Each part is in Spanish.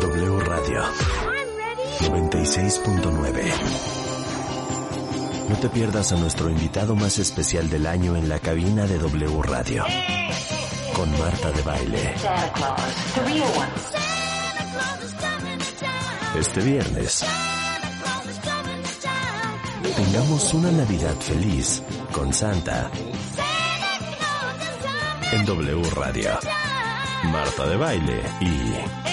W Radio 96.9. No te pierdas a nuestro invitado más especial del año en la cabina de W Radio. Con Marta de Baile. Este viernes. Tengamos una Navidad feliz con Santa. En W Radio. Marta de Baile y...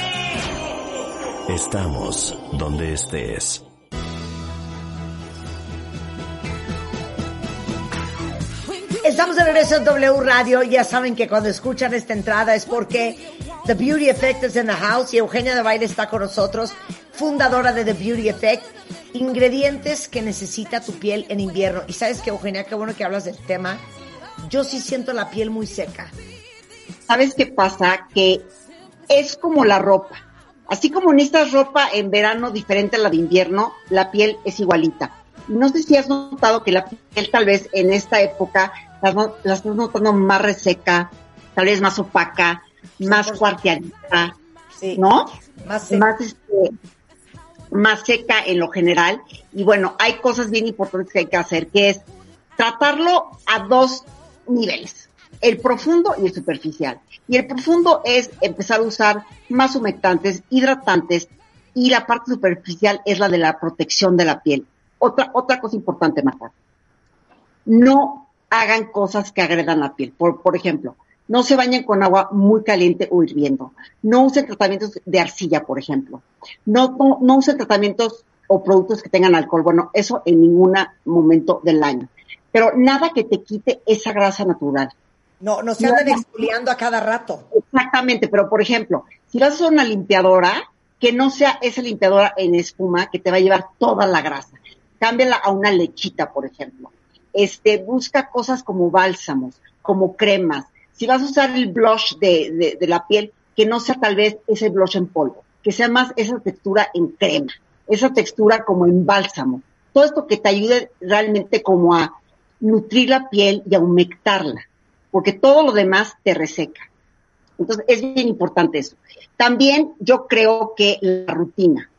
Estamos donde estés. Estamos de regreso en W Radio. Ya saben que cuando escuchan esta entrada es porque The Beauty Effect is in the house y Eugenia de Baile está con nosotros, fundadora de The Beauty Effect. Ingredientes que necesita tu piel en invierno. Y sabes que, Eugenia, qué bueno que hablas del tema. Yo sí siento la piel muy seca. ¿Sabes qué pasa? Que es como la ropa. Así como necesitas ropa en verano diferente a la de invierno, la piel es igualita. No sé si has notado que la piel tal vez en esta época la, la estás notando más reseca, tal vez más opaca, más cuarteadita, Sí. ¿no? Más seca. Más, este, más seca en lo general. Y bueno, hay cosas bien importantes que hay que hacer, que es tratarlo a dos niveles, el profundo y el superficial. Y el profundo es empezar a usar más humectantes, hidratantes, y la parte superficial es la de la protección de la piel. Otra, otra cosa importante, Marta. No hagan cosas que agredan la piel. Por, por ejemplo, no se bañen con agua muy caliente o hirviendo. No usen tratamientos de arcilla, por ejemplo. No, no, no usen tratamientos o productos que tengan alcohol. Bueno, eso en ningún momento del año. Pero nada que te quite esa grasa natural. No, no se andan exfoliando a cada rato. Exactamente, pero por ejemplo, si vas a usar una limpiadora, que no sea esa limpiadora en espuma que te va a llevar toda la grasa. Cámbiala a una lechita, por ejemplo. Este, busca cosas como bálsamos, como cremas. Si vas a usar el blush de, de, de la piel, que no sea tal vez ese blush en polvo, que sea más esa textura en crema, esa textura como en bálsamo. Todo esto que te ayude realmente como a nutrir la piel y a humectarla, porque todo lo demás te reseca. Entonces, es bien importante eso. También yo creo que la rutina,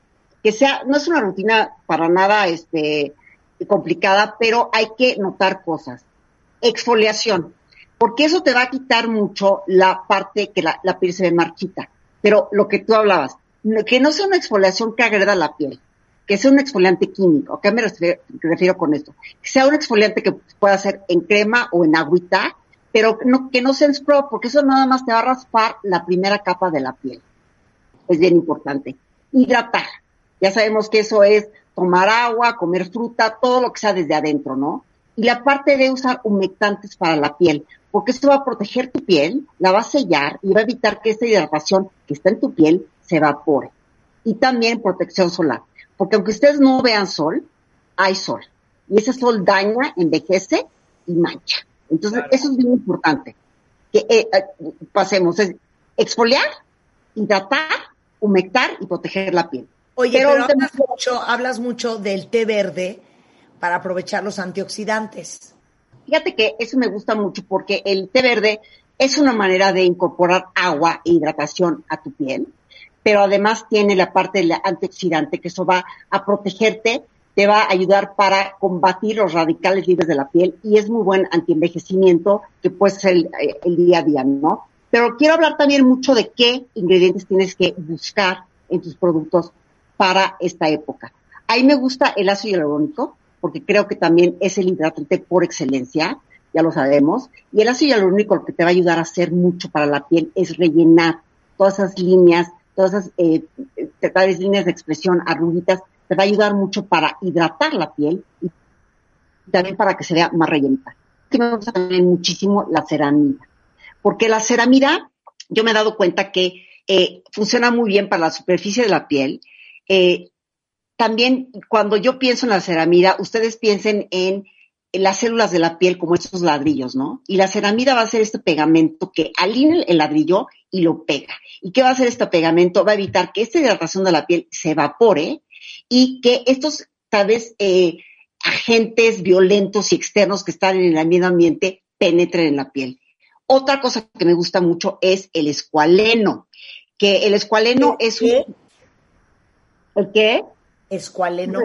que sea, no es una rutina para nada este, complicada, pero hay que notar cosas. Exfoliación, porque eso te va a quitar mucho la parte que la, piel se ve marchita. Pero lo que tú hablabas, que no sea una exfoliación que agreda la piel, que sea un exfoliante químico. ¿A qué me refiero, refiero con esto? Que sea un exfoliante que pueda ser en crema o en agüita, pero no, que no sea scrub, porque eso nada más te va a raspar la primera capa de la piel. Es bien importante. Hidratar. Ya sabemos que eso es tomar agua, comer fruta, todo lo que sea desde adentro, ¿no? Y la parte de usar humectantes para la piel, porque esto va a proteger tu piel, la va a sellar y va a evitar que esta hidratación que está en tu piel se evapore. Y también protección solar, porque aunque ustedes no vean sol, hay sol. Y ese sol daña, envejece y mancha. Entonces, claro. eso es bien importante. Que eh, eh, pasemos, es exfoliar, hidratar, humectar y proteger la piel. Oye, pero, pero hablas, mucho, hablas mucho del té verde para aprovechar los antioxidantes. Fíjate que eso me gusta mucho porque el té verde es una manera de incorporar agua e hidratación a tu piel, pero además tiene la parte del antioxidante que eso va a protegerte, te va a ayudar para combatir los radicales libres de la piel y es muy buen antienvejecimiento que puede ser el, el día a día, ¿no? Pero quiero hablar también mucho de qué ingredientes tienes que buscar en tus productos para esta época. Ahí me gusta el ácido hialurónico, porque creo que también es el hidratante por excelencia, ya lo sabemos. Y el ácido hialurónico lo que te va a ayudar a hacer mucho para la piel es rellenar todas esas líneas, todas esas eh, tales líneas de expresión, arruguitas, te va a ayudar mucho para hidratar la piel y también para que se vea más rellenita. Que me gusta también muchísimo la ceramida, porque la ceramida, yo me he dado cuenta que eh, funciona muy bien para la superficie de la piel. Eh, también cuando yo pienso en la ceramida, ustedes piensen en, las células de la piel como estos ladrillos, ¿no? Y la ceramida va a ser este pegamento que alinea el ladrillo y lo pega. ¿Y qué va a hacer este pegamento? Va a evitar que esta hidratación de la piel se evapore y que estos, tal vez, eh, agentes violentos y externos que están en el medio ambiente penetren en la piel. Otra cosa que me gusta mucho es el escualeno, que el escualeno es un... ¿El qué? Escualeno.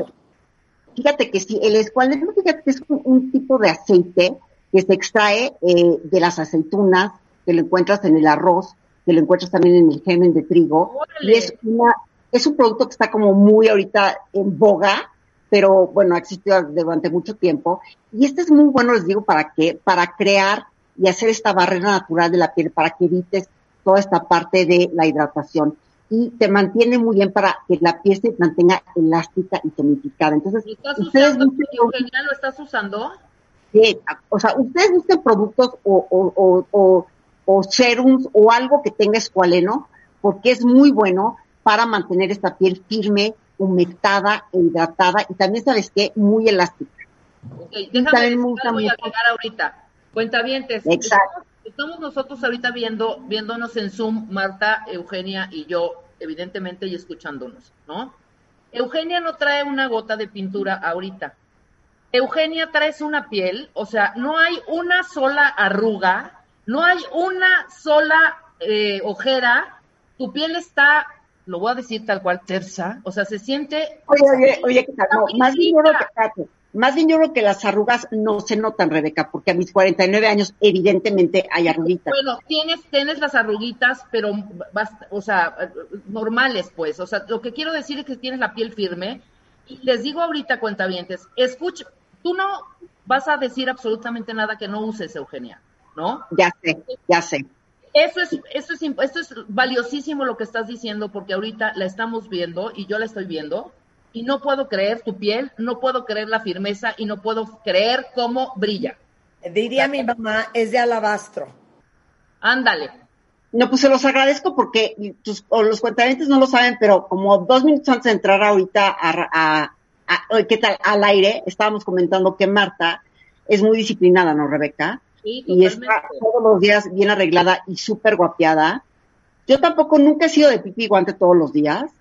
Fíjate que sí, el escualeno fíjate que es un, tipo de aceite que se extrae eh, de las aceitunas, que lo encuentras en el arroz, que lo encuentras también en el germen de trigo. Y es, una, es un producto que está como muy ahorita en boga, pero bueno, ha existido durante mucho tiempo. Y este es muy bueno, les digo, ¿para qué? Para crear y hacer esta barrera natural de la piel, para que evites toda esta parte de la hidratación y te mantiene muy bien para que la piel se mantenga elástica y tonificada. Entonces, ¿Estás usando, ¿lo estás usando? Sí, o sea, ustedes busquen productos o, o, o, o, serums o algo que tenga escualeno, porque es muy bueno para mantener esta piel firme, humectada e hidratada y también, ¿sabes qué? Muy elástica. Ok, déjame voy a agregar ahorita. Cuentavientes. Exacto estamos nosotros ahorita viendo, viéndonos en Zoom, Marta, Eugenia y yo, evidentemente, y escuchándonos, ¿no? Eugenia no trae una gota de pintura ahorita. Eugenia traes una piel, o sea, no hay una sola arruga, no hay una sola eh, ojera, tu piel está, lo voy a decir tal cual, tersa, o sea, se siente... Oye, oye, oye, no, más bien que más bien yo creo que las arrugas no se notan, Rebeca, porque a mis 49 años evidentemente hay arruguitas. Bueno, tienes, tienes las arruguitas, pero, o sea, normales, pues. O sea, lo que quiero decir es que tienes la piel firme. Y les digo ahorita, cuentavientes, escucha, tú no vas a decir absolutamente nada que no uses, Eugenia, ¿no? Ya sé, ya sé. Eso es, eso es, esto es valiosísimo lo que estás diciendo, porque ahorita la estamos viendo y yo la estoy viendo y no puedo creer tu piel, no puedo creer la firmeza y no puedo creer cómo brilla. Diría mi mamá, es de alabastro. Ándale. No, pues se los agradezco porque los cuentavientes no lo saben, pero como dos minutos antes de entrar ahorita a, ¿qué tal? al aire, estábamos comentando que Marta es muy disciplinada, ¿no, Rebeca? Sí, y está todos los días bien arreglada y súper guapeada. Yo tampoco nunca he sido de pipi guante todos los días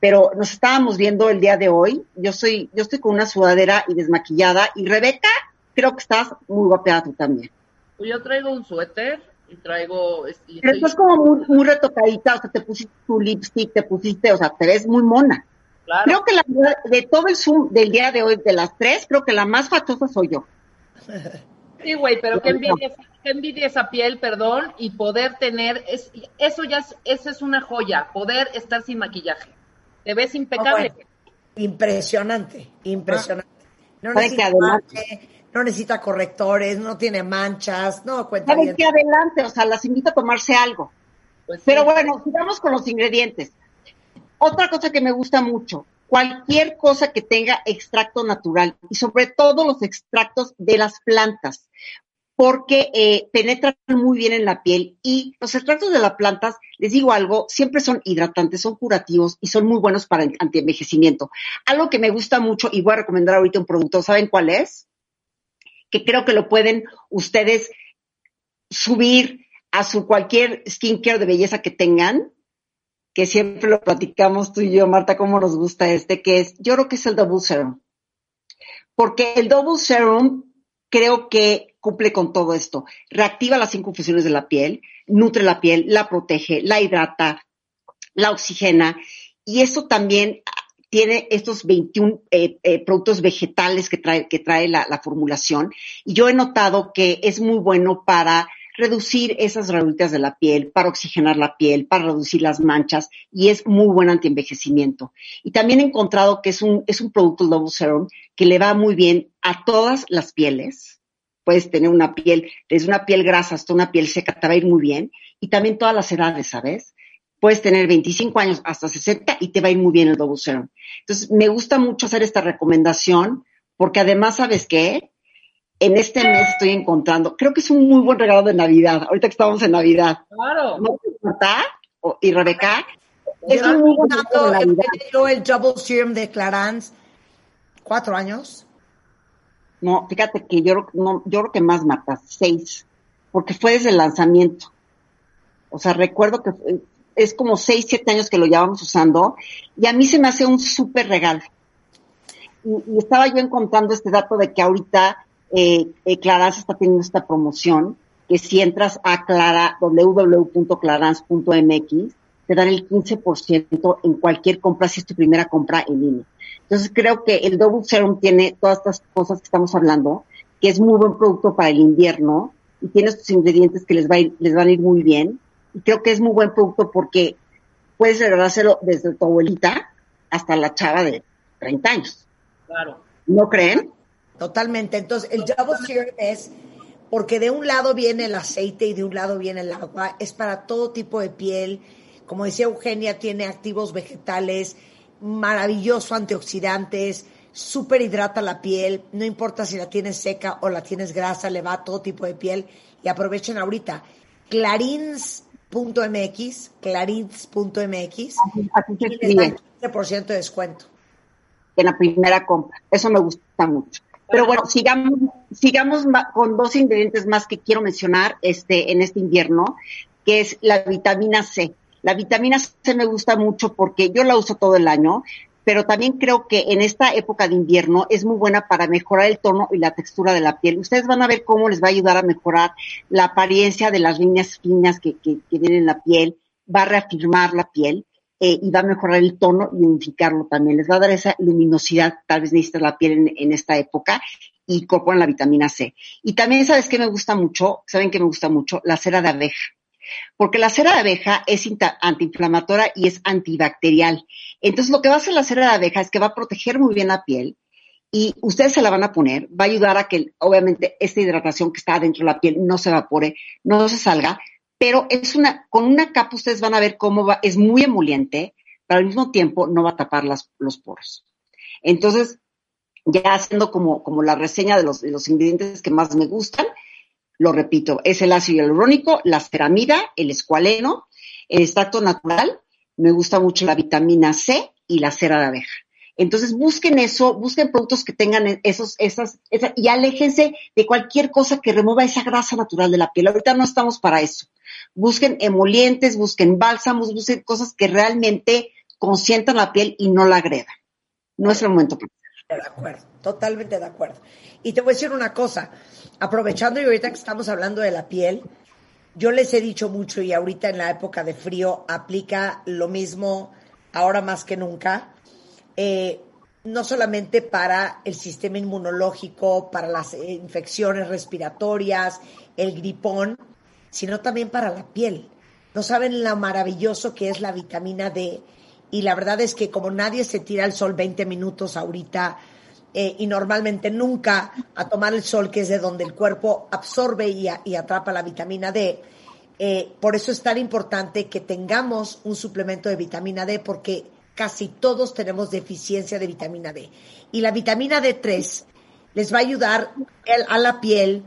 pero nos estábamos viendo el día de hoy. Yo soy, yo estoy con una sudadera y desmaquillada y Rebeca, creo que estás muy guapeada tú también. Pues yo traigo un suéter y traigo... pero estás como muy, muy retocadita, o sea, te pusiste tu lipstick, te pusiste, o sea, te ves muy mona. Claro. Creo que la, de todo el Zoom del día de hoy, de las tres, creo que la más fachosa soy yo. Sí, güey, pero qué envidia, qué envidia esa piel, perdón, y poder tener, es, eso ya es, eso es una joya, poder estar sin maquillaje. Te ves impecable. impresionante, impresionante. No necesita, no necesita correctores, no tiene manchas, no cuenta bien. que adelante, o sea, las invito a tomarse algo. Pues Pero bueno, sigamos con los ingredientes. Otra cosa que me gusta mucho, cualquier cosa que tenga extracto natural y sobre todo los extractos de las plantas porque eh, penetran muy bien en la piel y los extractos de las plantas, les digo algo, siempre son hidratantes, son curativos y son muy buenos para el antienvejecimiento. Algo que me gusta mucho y voy a recomendar ahorita un producto, ¿saben cuál es? Que creo que lo pueden ustedes subir a su cualquier skincare de belleza que tengan, que siempre lo platicamos tú y yo, Marta, cómo nos gusta este, que es, yo creo que es el Double Serum. Porque el Double Serum creo que cumple con todo esto. Reactiva las cinco funciones de la piel, nutre la piel, la protege, la hidrata, la oxigena y eso también tiene estos 21 eh, eh, productos vegetales que trae, que trae la, formulación y yo he notado que es muy bueno para reducir esas ranulitas de la piel, para oxigenar la piel, para reducir las manchas y es muy buen antienvejecimiento. Y también he encontrado que es un, es un producto Double Serum que le va muy bien a todas las pieles. Puedes tener una piel, desde una piel grasa hasta una piel seca, te va a ir muy bien. Y también todas las edades, ¿sabes? Puedes tener 25 años hasta 60 y te va a ir muy bien el Double Serum. Entonces, me gusta mucho hacer esta recomendación porque además, ¿sabes qué? En este mes estoy encontrando, creo que es un muy buen regalo de Navidad, ahorita que estamos en Navidad. Claro. ¿No te importa? y Rebeca. Es un muy yo el Double Serum de Clarins, cuatro años. No, fíjate que yo, no, yo creo que más, Marta, seis, porque fue desde el lanzamiento. O sea, recuerdo que es como seis, siete años que lo llevamos usando y a mí se me hace un súper regalo. Y, estaba yo encontrando este dato de que ahorita eh, eh Clarance está teniendo esta promoción, que si entras a clara, www.clarance.mx, te dan el 15% en cualquier compra si es tu primera compra en línea. Entonces creo que el Double Serum tiene todas estas cosas que estamos hablando, que es muy buen producto para el invierno y tiene estos ingredientes que les, va les van a ir muy bien. Y creo que es muy buen producto porque puedes regalárselo desde tu abuelita hasta la chava de 30 años. Claro. ¿No creen? Totalmente. Entonces, el Double Serum es porque de un lado viene el aceite y de un lado viene el agua. Es para todo tipo de piel. Como decía Eugenia, tiene activos vegetales, maravilloso antioxidantes, súper hidrata la piel, no importa si la tienes seca o la tienes grasa, le va a todo tipo de piel y aprovechen ahorita. Clarins.mx, clarins.mx, aquí tienes 15% de descuento. En la primera compra, eso me gusta mucho. Pero bueno, sigamos, sigamos con dos ingredientes más que quiero mencionar este, en este invierno, que es la vitamina C. La vitamina C me gusta mucho porque yo la uso todo el año, pero también creo que en esta época de invierno es muy buena para mejorar el tono y la textura de la piel. Ustedes van a ver cómo les va a ayudar a mejorar la apariencia de las líneas finas que, que, tienen en la piel, va a reafirmar la piel eh, y va a mejorar el tono y unificarlo también. Les va a dar esa luminosidad, tal vez necesita la piel en, esta época y en la vitamina C. Y también, ¿sabes qué me gusta mucho? ¿Saben qué me gusta mucho? La cera de abeja porque la cera de abeja es antiinflamatoria y es antibacterial. Entonces, lo que va a hacer la cera de abeja es que va a proteger muy bien la piel y ustedes se la van a poner, va a ayudar a que, obviamente, esta hidratación que está dentro de la piel no se evapore, no se salga, pero es una, con una capa ustedes van a ver cómo va, es muy emoliente, pero al mismo tiempo no va a tapar las, los poros. Entonces, ya haciendo como, como la reseña de los, de los ingredientes que más me gustan, lo repito, es el ácido hialurónico, la ceramida, el escualeno, el extracto natural, me gusta mucho la vitamina C y la cera de abeja. Entonces busquen eso, busquen productos que tengan esos, esas, esas, y aléjense de cualquier cosa que remueva esa grasa natural de la piel. Ahorita no estamos para eso. Busquen emolientes, busquen bálsamos, busquen cosas que realmente consientan la piel y no la agredan. No es el momento para De acuerdo, totalmente de acuerdo. Y te voy a decir una cosa, aprovechando y ahorita que estamos hablando de la piel, yo les he dicho mucho y ahorita en la época de frío aplica lo mismo ahora más que nunca, eh, no solamente para el sistema inmunológico, para las infecciones respiratorias, el gripón, sino también para la piel. No saben lo maravilloso que es la vitamina D y la verdad es que como nadie se tira al sol 20 minutos ahorita, eh, y normalmente nunca a tomar el sol, que es de donde el cuerpo absorbe y, atrapa la vitamina D. Eh, por eso es tan importante que tengamos un suplemento de vitamina D, porque casi todos tenemos deficiencia de vitamina D. Y la vitamina D3 les va a ayudar a la piel.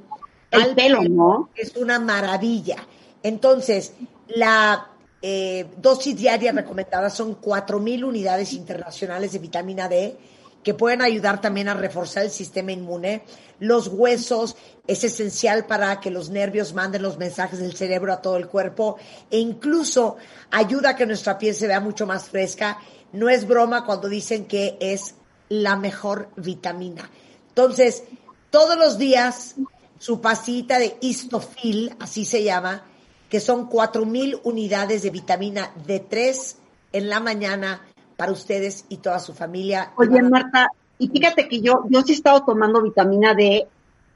El pelo, ¿no? Es una maravilla. Entonces, la eh, dosis diaria recomendada son 4.000 unidades internacionales de vitamina D que pueden ayudar también a reforzar el sistema inmune. Los huesos es esencial para que los nervios manden los mensajes del cerebro a todo el cuerpo e incluso ayuda a que nuestra piel se vea mucho más fresca. No es broma cuando dicen que es la mejor vitamina. Entonces, todos los días su pasita de histofil, así se llama, que son 4.000 unidades de vitamina D3 en la mañana para ustedes y toda su familia. Oye, Marta, y fíjate que yo, yo sí he estado tomando vitamina D,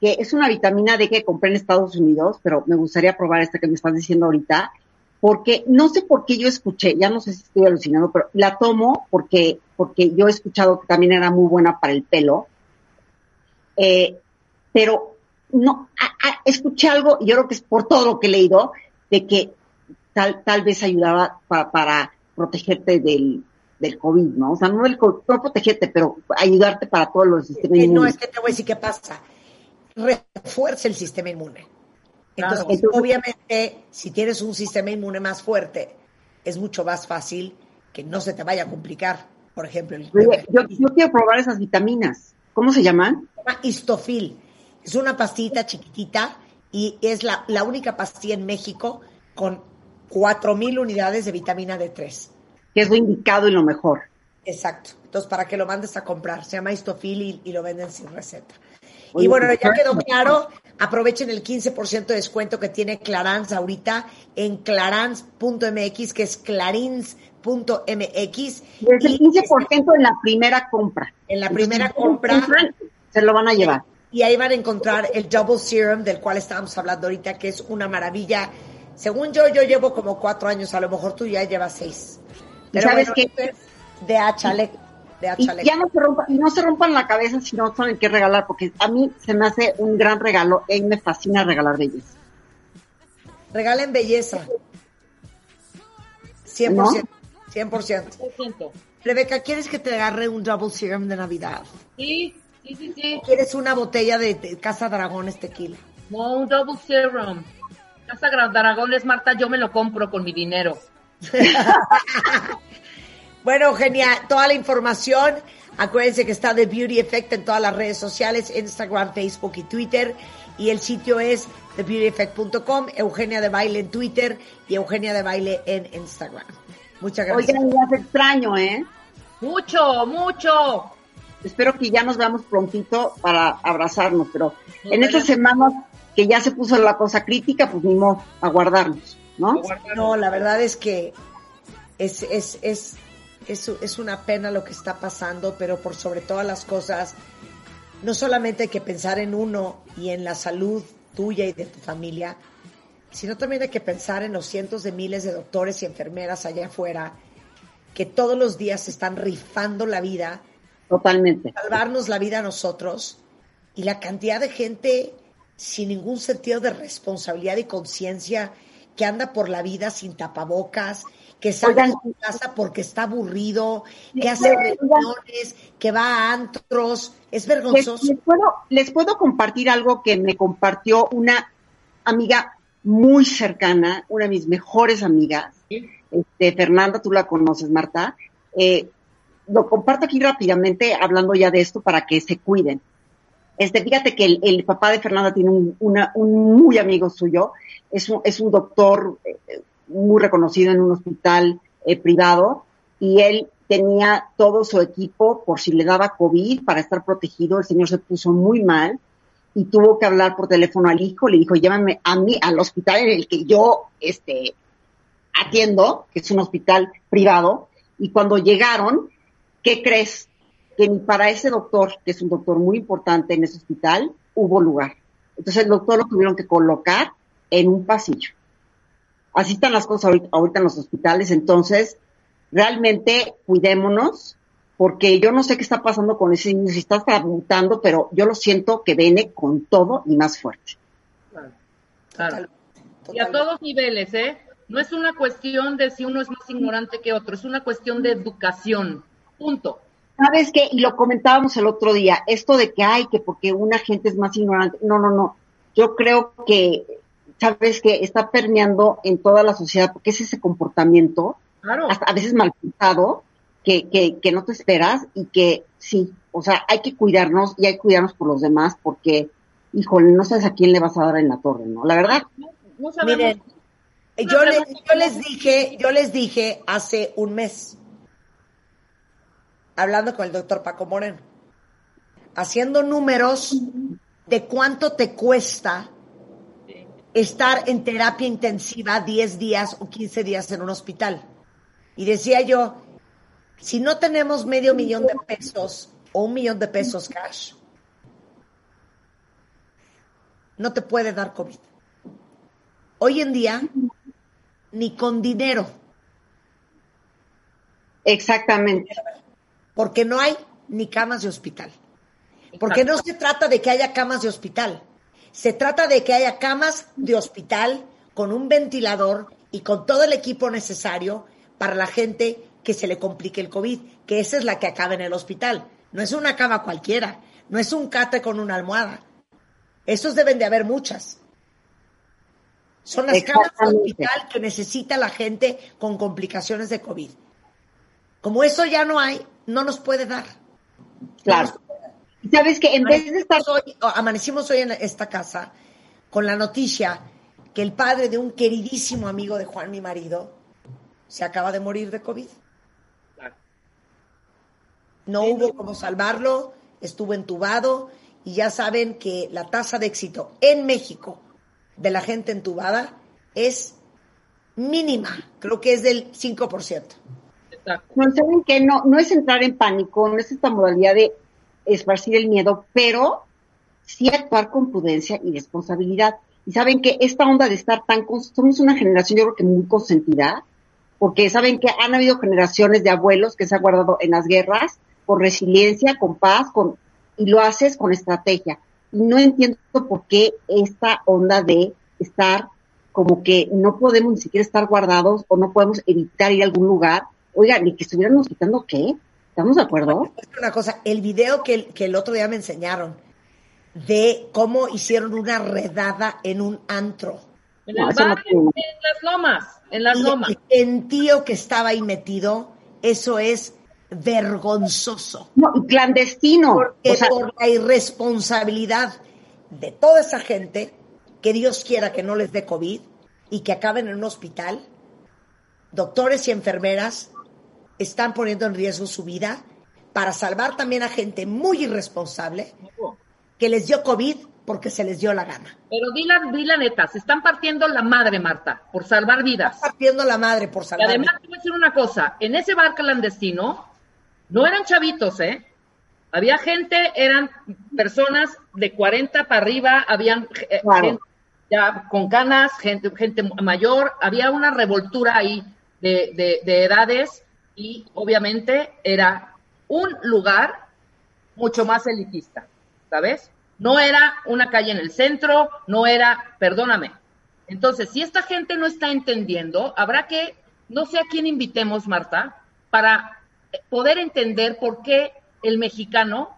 que es una vitamina D que compré en Estados Unidos, pero me gustaría probar esta que me estás diciendo ahorita, porque no sé por qué yo escuché, ya no sé si estoy alucinando, pero la tomo porque, porque yo he escuchado que también era muy buena para el pelo, eh, pero no, escuché algo, y yo creo que es por todo lo que he leído, de que tal, tal vez ayudaba para protegerte del, del COVID, ¿no? O sea, no, del COVID, no protegerte, pero ayudarte para todos los sistemas inmunes. No, es que te voy a decir qué pasa. Refuerza el sistema inmune. Entonces, obviamente, si tienes un sistema inmune más fuerte, es mucho más fácil que no se te vaya a complicar. Por ejemplo, el yo, quiero probar esas vitaminas. ¿Cómo se llaman? Se llama Histofil. Es una pastita chiquitita y es la, la única pastilla en México con 4.000 unidades de vitamina D3. Que es lo indicado y lo mejor. Exacto. Entonces, para que lo mandes a comprar. Se llama Histofil y, lo venden sin receta. Y bueno, ya quedó claro. Aprovechen el 15% de descuento que tiene Clarance ahorita en clarance.mx, que es clarins.mx. Es el 15% en la primera compra. En la primera compra. Se lo van a llevar. Y ahí van a encontrar el Double Serum del cual estábamos hablando ahorita, que es una maravilla. Según yo, yo llevo como cuatro años, a lo mejor tú ya llevas seis. Pero ¿Sabes qué? De Achale. De y ya no se, rompa, y no se rompan la cabeza si no saben qué regalar, porque a mí se me hace un gran regalo. Mí me fascina regalar belleza. Regalen belleza. 100%. 100%. Rebeca, ¿quieres que te agarre un Double Serum de Navidad? Sí. Sí, sí, sí. ¿Quieres una botella de, Casa Dragones tequila? No, un double serum. Casa Dragones, Marta, yo me lo compro con mi dinero. bueno, genial. Toda la información. Acuérdense que está The Beauty Effect en todas las redes sociales, Instagram, Facebook y Twitter. Y el sitio es thebeautyeffect.com, Eugenia de Baile en Twitter y Eugenia de Baile en Instagram. Muchas gracias. Oigan, ya es extraño, ¿eh? Mucho, mucho espero que ya nos veamos prontito para abrazarnos, pero en estas semanas que ya se puso la cosa crítica, pues ni a guardarnos, ¿no? No, la verdad es que es, es, es, es, es una pena lo que está pasando, pero por sobre todas las cosas, no solamente hay que pensar en uno y en la salud tuya y de tu familia, sino también hay que pensar en los cientos de miles de doctores y enfermeras allá afuera que todos los días están rifando la vida Totalmente. Salvarnos la vida a nosotros y la cantidad de gente sin ningún sentido de responsabilidad y conciencia que anda por la vida sin tapabocas, que sale de su casa porque está aburrido, que hace reuniones, que va a antros, es vergonzoso. Les, puedo, les puedo compartir algo que me compartió una amiga muy cercana, una de mis mejores amigas, este, Fernanda, tú la conoces, Marta, eh, lo comparto aquí rápidamente hablando ya de esto para que se cuiden. Este, fíjate que el, papá de Fernanda tiene un, muy amigo suyo, es un, es un doctor eh, muy reconocido en un hospital eh, privado y él tenía todo su equipo por si le daba COVID para estar protegido. El señor se puso muy mal y tuvo que hablar por teléfono al hijo. Le dijo, llévame a mí al hospital en el que yo este, atiendo, que es un hospital privado. Y cuando llegaron, ¿qué crees? Que ni para ese doctor, que es un doctor muy importante en ese hospital, hubo lugar. Entonces el doctor lo tuvieron que colocar en un pasillo. Así están las cosas ahorita, en los hospitales. Entonces, realmente cuidémonos, porque yo no sé qué está pasando con ese niño, si está mutando, pero yo lo siento que viene con todo y más fuerte. Claro. Y a todos niveles, ¿eh? No es una cuestión de si uno es más ignorante que otro, es una cuestión de educación. Punto. ¿Sabes qué? Y lo comentábamos el otro día, esto de que hay, que porque una gente es más ignorante. No, no, no. Yo creo que, ¿sabes qué? Está permeando en toda la sociedad, porque es ese comportamiento, a veces mal pensado, que, que, que no te esperas y que sí, o sea, hay que cuidarnos y hay que cuidarnos por los demás, porque, híjole, no sabes a quién le vas a dar en la torre, ¿no? La verdad. Miren, yo, yo les dije, yo les dije hace un mes, hablando con el doctor Paco Moreno, haciendo números de cuánto te cuesta estar en terapia intensiva 10 días o 15 días en un hospital. Y decía yo, si no tenemos medio millón de pesos o un millón de pesos cash, no te puede dar COVID. Hoy en día, ni con dinero. Exactamente porque no hay ni camas de hospital. Porque no se trata de que haya camas de hospital, se trata de que haya camas de hospital con un ventilador y con todo el equipo necesario para la gente que se le complique el COVID, que esa es la que acaba en el hospital. No es una cama cualquiera, no es un cate con una almohada. Esos deben de haber muchas. Son las camas de hospital que necesita la gente con complicaciones de COVID. Como eso ya no hay, no nos puede dar. Claro. Sabes que en vez de estar hoy, amanecimos hoy en esta casa con la noticia que el padre de un queridísimo amigo de Juan, mi marido, se acaba de morir de COVID. No hubo cómo salvarlo, estuvo entubado y ya saben que la tasa de éxito en México de la gente entubada es mínima, creo que es del 5%. No, saben que no, no es entrar en pánico, no es esta modalidad de esparcir el miedo, pero sí actuar con prudencia y responsabilidad. Y saben que esta onda de estar tan, somos una generación yo creo que muy consentida, porque saben que han habido generaciones de abuelos que se han guardado en las guerras con resiliencia, con paz, con, y lo haces con estrategia. Y no entiendo por qué esta onda de estar como que no podemos ni siquiera estar guardados o no podemos evitar ir a algún lugar. Oiga, ni que estuviéramos quitando qué. ¿Estamos de acuerdo? Una cosa, el video que, que el otro día me enseñaron de cómo hicieron una redada en un antro. En el bar, en las lomas, en las lomas. El tío que estaba ahí metido, eso es vergonzoso. No, y clandestino. Porque por la irresponsabilidad de toda esa gente, que Dios quiera que no les dé COVID y que acaben en un hospital, doctores y enfermeras están poniendo en riesgo su vida para salvar también a gente muy irresponsable que les dio COVID porque se les dio la gana. Pero di la, neta, se están partiendo la madre, Marta, por salvar vidas. Están partiendo la madre por salvar y además, te voy a decir una cosa, en ese bar clandestino no eran chavitos, ¿eh? Había gente, eran personas de 40 para arriba, habían eh, gente ya con canas, gente, gente mayor, había una revoltura ahí de, de edades y obviamente era un lugar mucho más elitista, ¿sabes? No era una calle en el centro, no era, perdóname. Entonces, si esta gente no está entendiendo, habrá que, no sé a quién invitemos, Marta, para poder entender por qué el mexicano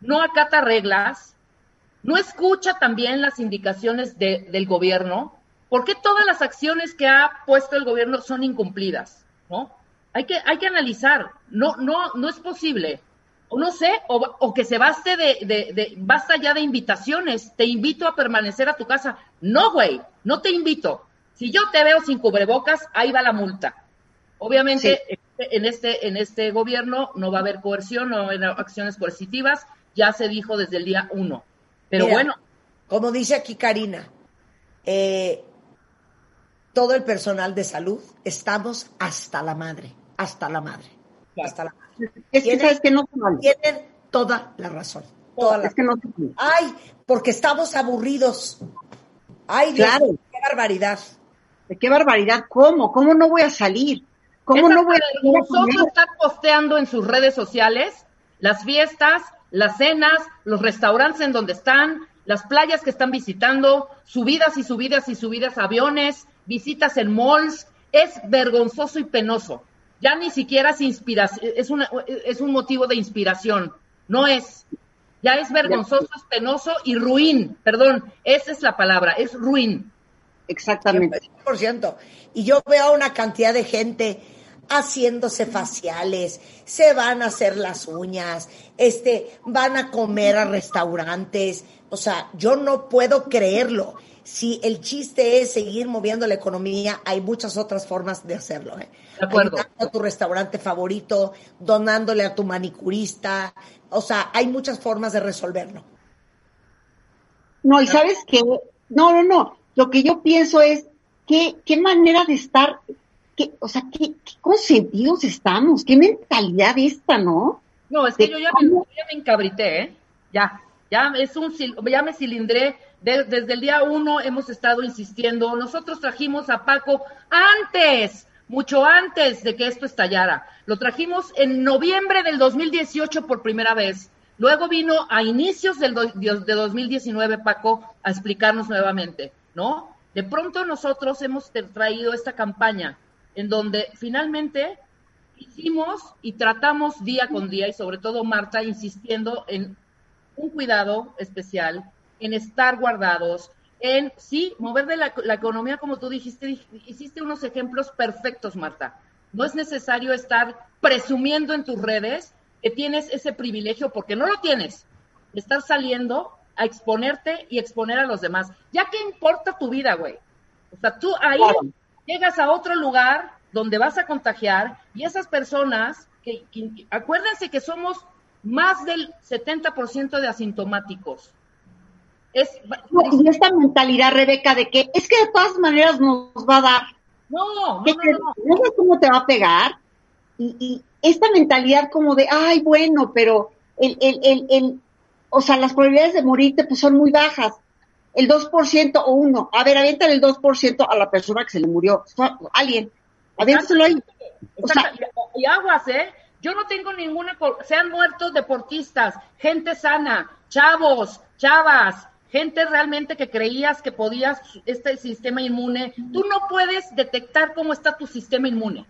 no acata reglas, no escucha también las indicaciones del gobierno, por qué todas las acciones que ha puesto el gobierno son incumplidas, ¿no? Hay que, hay que analizar, no, no, no es posible o no sé, o, que se baste de, de, basta ya de invitaciones, te invito a permanecer a tu casa. No, güey, no te invito. Si yo te veo sin cubrebocas, ahí va la multa. Obviamente, en este, en este gobierno no va a haber coerción, no va a haber acciones coercitivas, ya se dijo desde el día uno. Pero bueno. Como dice aquí Karina, eh, todo el personal de salud estamos hasta la madre, hasta la madre, hasta la madre. Es que sabes que no Tienen toda la razón. Toda la es que no Ay, porque estamos aburridos. Ay, Dios, claro. qué barbaridad. ¿De qué barbaridad? ¿Cómo? ¿Cómo no voy a salir? ¿Cómo no voy a salir? Nosotros están posteando en sus redes sociales las fiestas, las cenas, los restaurantes en donde están, las playas que están visitando, subidas y subidas y subidas a aviones, visitas en malls. Es vergonzoso y penoso ya ni siquiera es inspiración, es, una, es un motivo de inspiración, no es. Ya es vergonzoso, es penoso y ruin, perdón, esa es la palabra, es ruin. Exactamente. ciento. Y yo veo una cantidad de gente haciéndose faciales, se van a hacer las uñas, este, van a comer a restaurantes. O sea, yo no puedo creerlo si el chiste es seguir moviendo la economía, hay muchas otras formas de hacerlo. ¿eh? De acuerdo. a tu restaurante favorito, donándole a tu manicurista. O sea, hay muchas formas de resolverlo. No, y sabes qué, no, no, no. Lo que yo pienso es, ¿qué, qué manera de estar? Qué, o sea, ¿qué, qué consentidos estamos? ¿Qué mentalidad esta, no? No, es que yo ya me, ya me encabrité, ¿eh? Ya, ya es un, ya me cilindré desde el día uno hemos estado insistiendo. Nosotros trajimos a Paco antes, mucho antes de que esto estallara. Lo trajimos en noviembre del 2018 por primera vez. Luego vino a inicios del de 2019 Paco a explicarnos nuevamente, ¿no? De pronto nosotros hemos traído esta campaña en donde finalmente hicimos y tratamos día con día y sobre todo Marta insistiendo en un cuidado especial en estar guardados, en, sí, mover de la, la economía, como tú dijiste, hiciste unos ejemplos perfectos, Marta. No es necesario estar presumiendo en tus redes que tienes ese privilegio, porque no lo tienes. Estar saliendo a exponerte y exponer a los demás. Ya que importa tu vida, güey. O sea, tú ahí llegas a otro lugar donde vas a contagiar y esas personas, que, acuérdense que somos más del 70% de asintomáticos. Es, y esta mentalidad, Rebeca, de que es que de todas maneras nos va a dar. No, no, no, no, sé cómo te va a pegar. Y, y, esta mentalidad como de, ay, bueno, pero el, el, el, el, o sea, las probabilidades de morirte pues son muy bajas. El 2% o uno. A ver, aviéntale el 2% a la persona que se le murió. Alguien. Aviéntaselo ahí. O sea, y aguas, ¿eh? Yo no tengo ninguna, se han muerto deportistas, gente sana, chavos, chavas, gente realmente que creías que podías, este sistema inmune, tú no puedes detectar cómo está tu sistema inmune.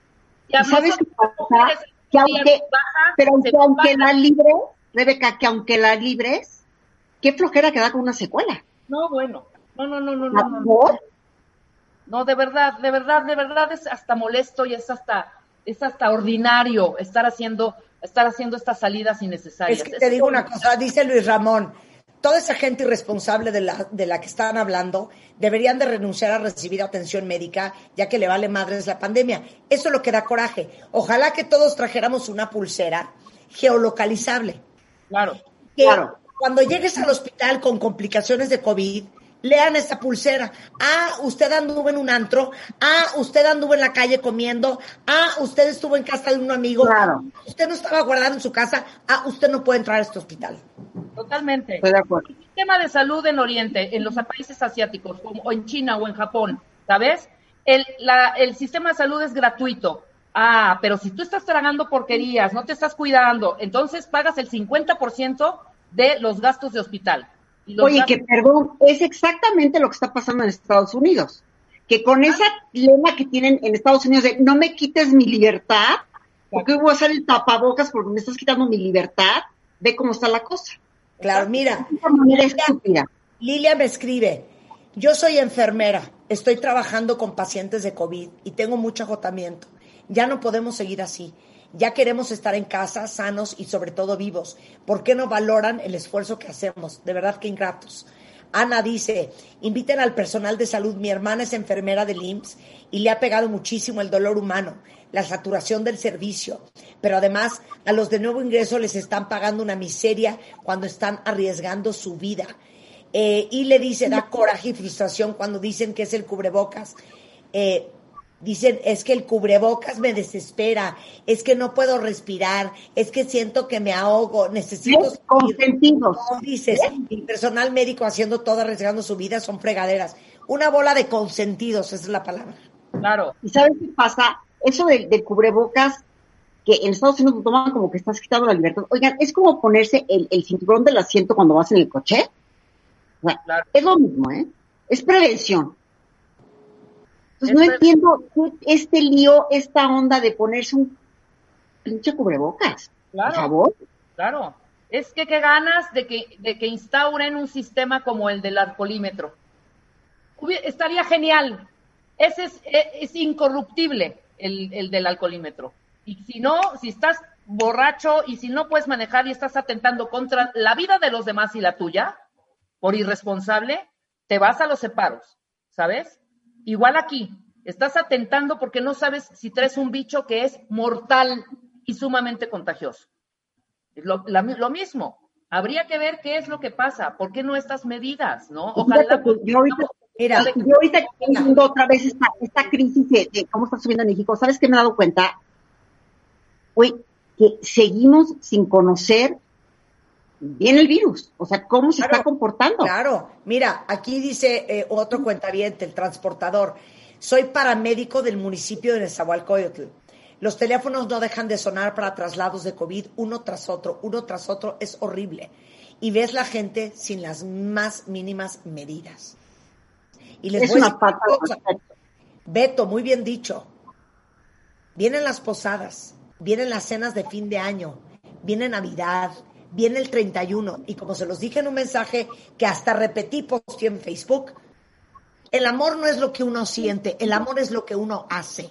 Y ¿Sabes qué pasa? Que aunque, pero aunque la libres, Rebeca, que aunque la libres, qué flojera que da con una secuela. No, bueno, no, no, no, no, no. no. No, de verdad, de verdad, de verdad es hasta molesto y es hasta, es hasta ordinario estar haciendo, estar haciendo estas salidas innecesarias. Es que te digo una cosa, dice Luis Ramón, toda esa gente irresponsable de la, de la que están hablando deberían de renunciar a recibir atención médica, ya que le vale madres la pandemia. Eso es lo que da coraje. Ojalá que todos trajéramos una pulsera geolocalizable. Claro. Que claro. cuando llegues al hospital con complicaciones de COVID, lean esa pulsera. Ah, usted anduvo en un antro. Ah, usted anduvo en la calle comiendo. Ah, usted estuvo en casa de un amigo. Claro. Usted no estaba guardado en su casa. Ah, usted no puede entrar a este hospital. Totalmente. Estoy de acuerdo. El sistema de salud en Oriente, en los países asiáticos, como o en China o en Japón, ¿sabes? El, la, el sistema de salud es gratuito. Ah, pero si tú estás tragando porquerías, no te estás cuidando, entonces pagas el 50% de los gastos de hospital. Oye, que perdón, es exactamente lo que está pasando en Estados Unidos. Que con esa lema que tienen en Estados Unidos de no me quites mi libertad, porque voy a hacer el tapabocas porque me estás quitando mi libertad, ve cómo está la cosa. Claro, mira, Lilia, Lilia me escribe, yo soy enfermera, estoy trabajando con pacientes de COVID y tengo mucho agotamiento. Ya no podemos seguir así. Ya queremos estar en casa, sanos y sobre todo vivos. ¿Por qué no valoran el esfuerzo que hacemos? De verdad que ingratos. Ana dice, inviten al personal de salud. Mi hermana es enfermera del IMSS y le ha pegado muchísimo el dolor humano, la saturación del servicio. Pero además, a los de nuevo ingreso les están pagando una miseria cuando están arriesgando su vida. Eh, y le dice, da coraje y frustración cuando dicen que es el cubrebocas. Eh, Dicen, es que el cubrebocas me desespera, es que no puedo respirar, es que siento que me ahogo, necesito... Consentidos. dices, el personal médico haciendo todo, arriesgando su vida, son fregaderas. Una bola de consentidos, esa es la palabra. Claro. ¿Y sabes qué pasa? Eso del, cubrebocas, que en Estados Unidos lo toman como que estás quitando la libertad. Oigan, es como ponerse el, cinturón del asiento cuando vas en el coche. Es lo mismo, ¿eh? Es prevención. Pues no entiendo este lío, esta onda de ponerse un pinche cubrebocas. Claro. Por favor. Claro. Es que qué ganas de que, de que instauren un sistema como el del alcoholímetro. estaría genial. Ese es, e, es, incorruptible el, el del alcoholímetro. Y si no, si estás borracho y si no puedes manejar y estás atentando contra la vida de los demás y la tuya, por irresponsable, te vas a los separos, ¿sabes? Igual aquí, estás atentando porque no sabes si traes un bicho que es mortal y sumamente contagioso. Lo, lo mismo, habría que ver qué es lo que pasa, por qué no estas medidas, ¿no? Ojalá. yo ahorita, mira, yo ahorita viendo otra vez esta, esta crisis de, cómo está subiendo en México, ¿sabes qué me he dado cuenta? Uy, que seguimos sin conocer bien el virus, o sea, cómo se está comportando. Claro, mira, aquí dice eh, otro cuentaviente, el transportador, soy paramédico del municipio de Nezahualcóyotl. Los teléfonos no dejan de sonar para traslados de COVID uno tras otro, uno tras otro, es horrible. Y ves la gente sin las más mínimas medidas. Y les voy a Beto, muy bien dicho. Vienen las posadas, vienen las cenas de fin de año, viene Navidad, viene el 31 y como se los dije en un mensaje que hasta repetí posteé en Facebook, El amor no es lo que uno siente, el amor es lo que uno hace.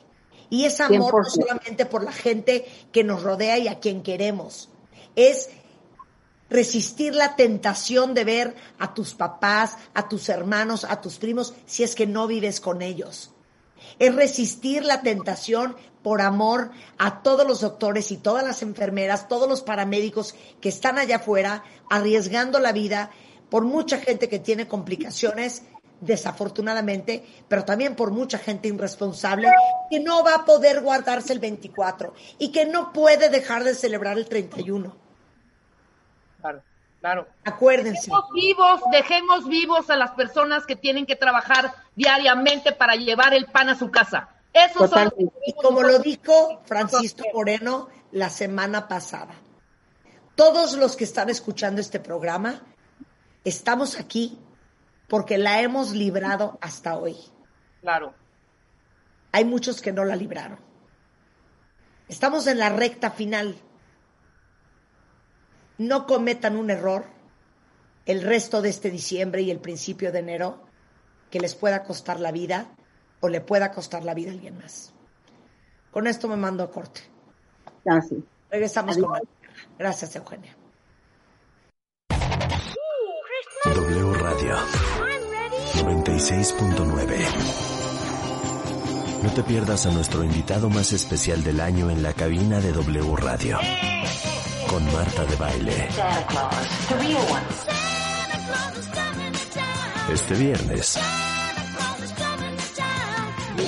Y es amor no solamente por la gente que nos rodea y a quien queremos. Es resistir la tentación de ver a tus papás, a tus hermanos, a tus primos, si es que no vives con ellos. Es resistir la tentación por amor a todos los doctores y todas las enfermeras, todos los paramédicos que están allá afuera arriesgando la vida por mucha gente que tiene complicaciones, desafortunadamente, pero también por mucha gente irresponsable que no va a poder guardarse el 24 y que no puede dejar de celebrar el 31. Claro, claro. Acuérdense. Dejemos vivos, dejemos vivos a las personas que tienen que trabajar diariamente para llevar el pan a su casa. Eso son y como lo dijo Francisco Moreno la semana pasada, todos los que están escuchando este programa, estamos aquí porque la hemos librado hasta hoy. Claro. Hay muchos que no la libraron. Estamos en la recta final. No cometan un error el resto de este diciembre y el principio de enero que les pueda costar la vida o le pueda costar la vida a alguien más. Con esto me mando a corte. Gracias. Regresamos con Gracias, Eugenia. W Radio 96.9 No te pierdas a nuestro invitado más especial del año en la cabina de W Radio. Con Marta de Baile. Este viernes.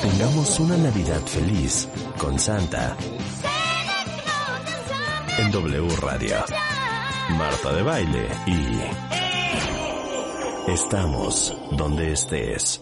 Tengamos una Navidad feliz con Santa. En W Radio. Marta de Baile y... Estamos donde estés.